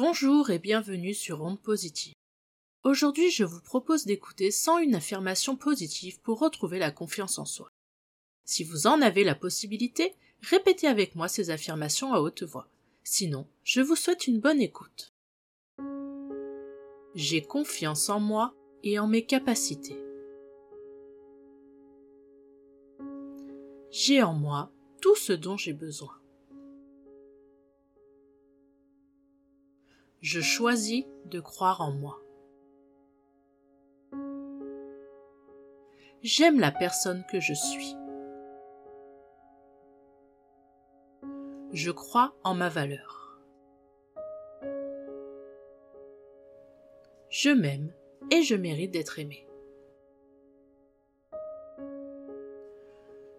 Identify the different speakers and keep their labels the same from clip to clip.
Speaker 1: Bonjour et bienvenue sur Onde Positive. Aujourd'hui, je vous propose d'écouter 101 affirmations positives pour retrouver la confiance en soi. Si vous en avez la possibilité, répétez avec moi ces affirmations à haute voix. Sinon, je vous souhaite une bonne écoute. J'ai confiance en moi et en mes capacités. J'ai en moi tout ce dont j'ai besoin. Je choisis de croire en moi. J'aime la personne que je suis. Je crois en ma valeur. Je m'aime et je mérite d'être aimé.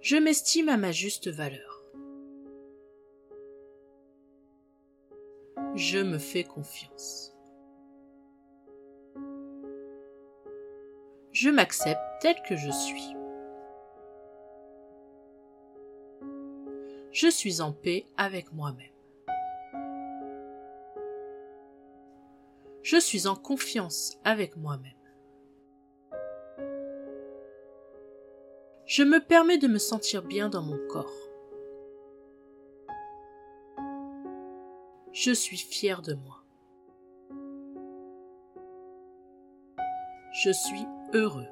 Speaker 1: Je m'estime à ma juste valeur. Je me fais confiance. Je m'accepte tel que je suis. Je suis en paix avec moi-même. Je suis en confiance avec moi-même. Je me permets de me sentir bien dans mon corps. Je suis fier de moi. Je suis heureux.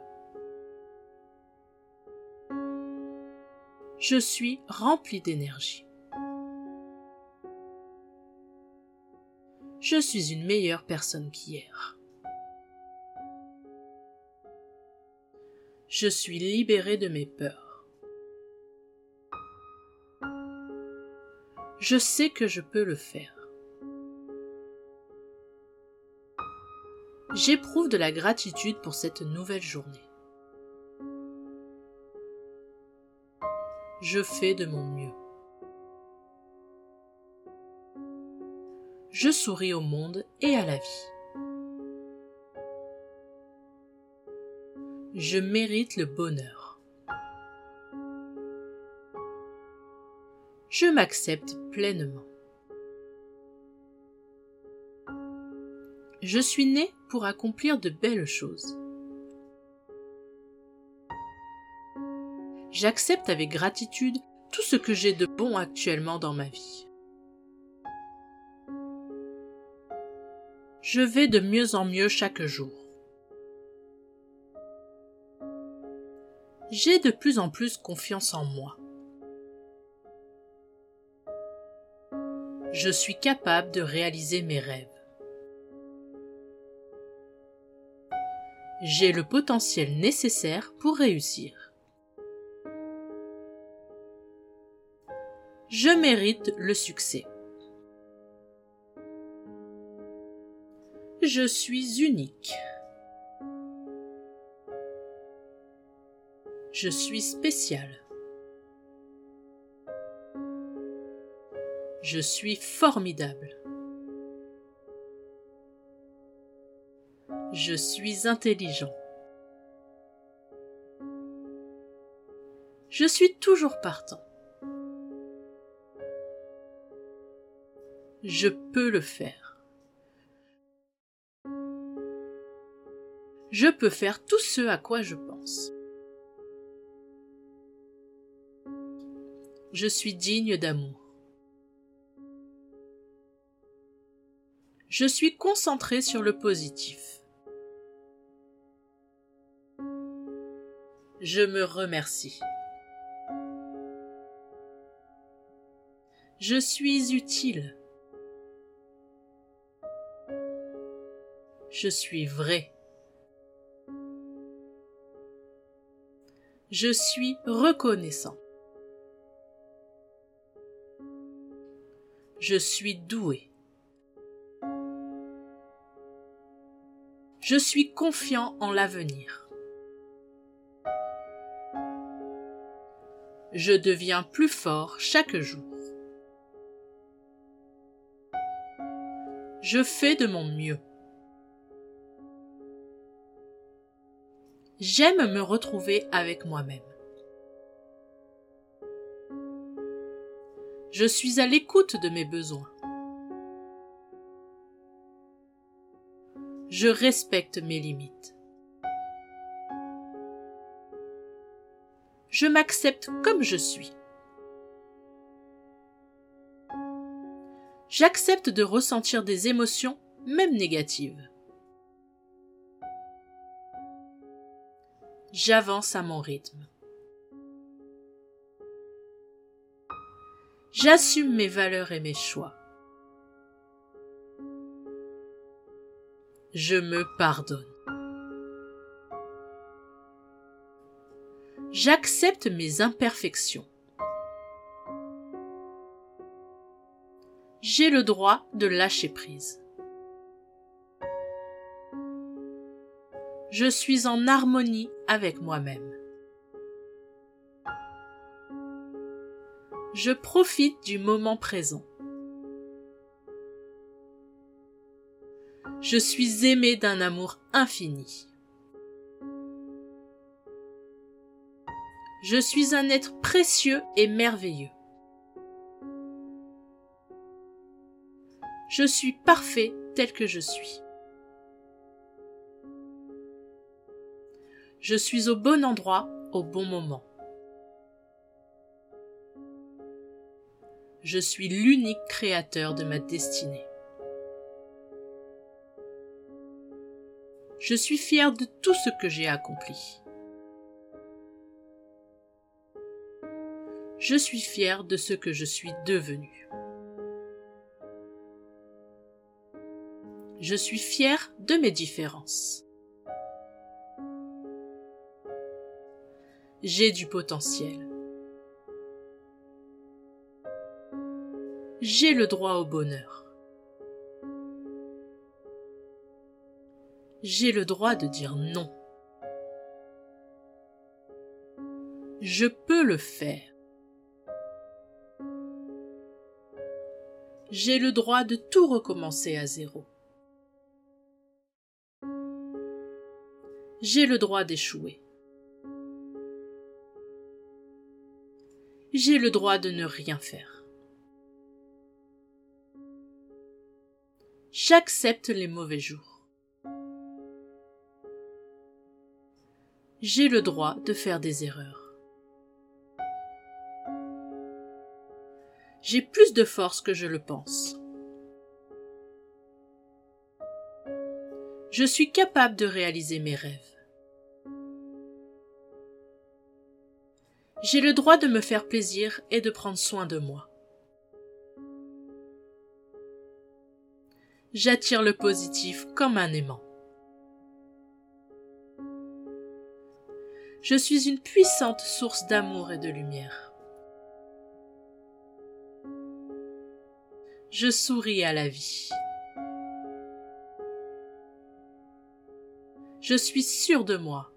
Speaker 1: Je suis rempli d'énergie. Je suis une meilleure personne qu'hier. Je suis libéré de mes peurs. Je sais que je peux le faire. J'éprouve de la gratitude pour cette nouvelle journée. Je fais de mon mieux. Je souris au monde et à la vie. Je mérite le bonheur. Je m'accepte pleinement. Je suis né accomplir de belles choses. J'accepte avec gratitude tout ce que j'ai de bon actuellement dans ma vie. Je vais de mieux en mieux chaque jour. J'ai de plus en plus confiance en moi. Je suis capable de réaliser mes rêves. J'ai le potentiel nécessaire pour réussir. Je mérite le succès. Je suis unique. Je suis spécial. Je suis formidable. Je suis intelligent. Je suis toujours partant. Je peux le faire. Je peux faire tout ce à quoi je pense. Je suis digne d'amour. Je suis concentré sur le positif. Je me remercie. Je suis utile. Je suis vrai. Je suis reconnaissant. Je suis doué. Je suis confiant en l'avenir. Je deviens plus fort chaque jour. Je fais de mon mieux. J'aime me retrouver avec moi-même. Je suis à l'écoute de mes besoins. Je respecte mes limites. Je m'accepte comme je suis. J'accepte de ressentir des émotions, même négatives. J'avance à mon rythme. J'assume mes valeurs et mes choix. Je me pardonne. J'accepte mes imperfections. J'ai le droit de lâcher prise. Je suis en harmonie avec moi-même. Je profite du moment présent. Je suis aimé d'un amour infini. Je suis un être précieux et merveilleux. Je suis parfait tel que je suis. Je suis au bon endroit au bon moment. Je suis l'unique créateur de ma destinée. Je suis fier de tout ce que j'ai accompli. Je suis fier de ce que je suis devenu. Je suis fier de mes différences. J'ai du potentiel. J'ai le droit au bonheur. J'ai le droit de dire non. Je peux le faire. J'ai le droit de tout recommencer à zéro. J'ai le droit d'échouer. J'ai le droit de ne rien faire. J'accepte les mauvais jours. J'ai le droit de faire des erreurs. J'ai plus de force que je le pense. Je suis capable de réaliser mes rêves. J'ai le droit de me faire plaisir et de prendre soin de moi. J'attire le positif comme un aimant. Je suis une puissante source d'amour et de lumière. Je souris à la vie. Je suis sûr de moi.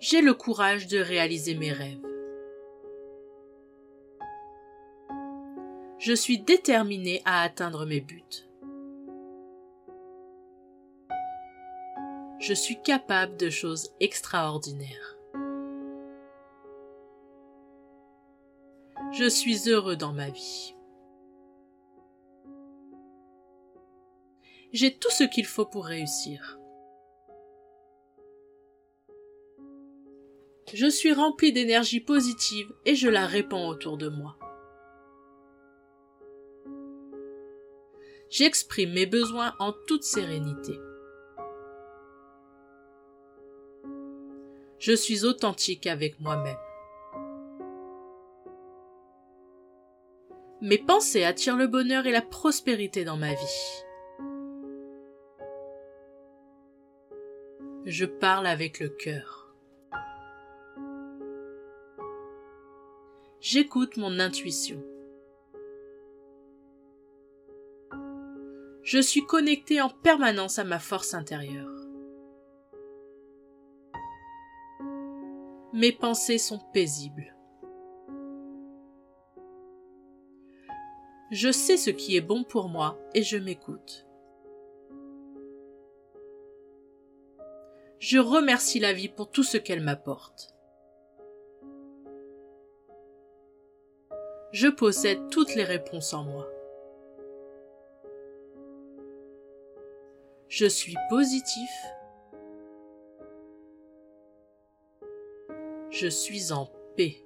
Speaker 1: J'ai le courage de réaliser mes rêves. Je suis déterminé à atteindre mes buts. Je suis capable de choses extraordinaires. Je suis heureux dans ma vie. J'ai tout ce qu'il faut pour réussir. Je suis rempli d'énergie positive et je la répands autour de moi. J'exprime mes besoins en toute sérénité. Je suis authentique avec moi-même. Mes pensées attirent le bonheur et la prospérité dans ma vie. Je parle avec le cœur. J'écoute mon intuition. Je suis connecté en permanence à ma force intérieure. Mes pensées sont paisibles. Je sais ce qui est bon pour moi et je m'écoute. Je remercie la vie pour tout ce qu'elle m'apporte. Je possède toutes les réponses en moi. Je suis positif. Je suis en paix.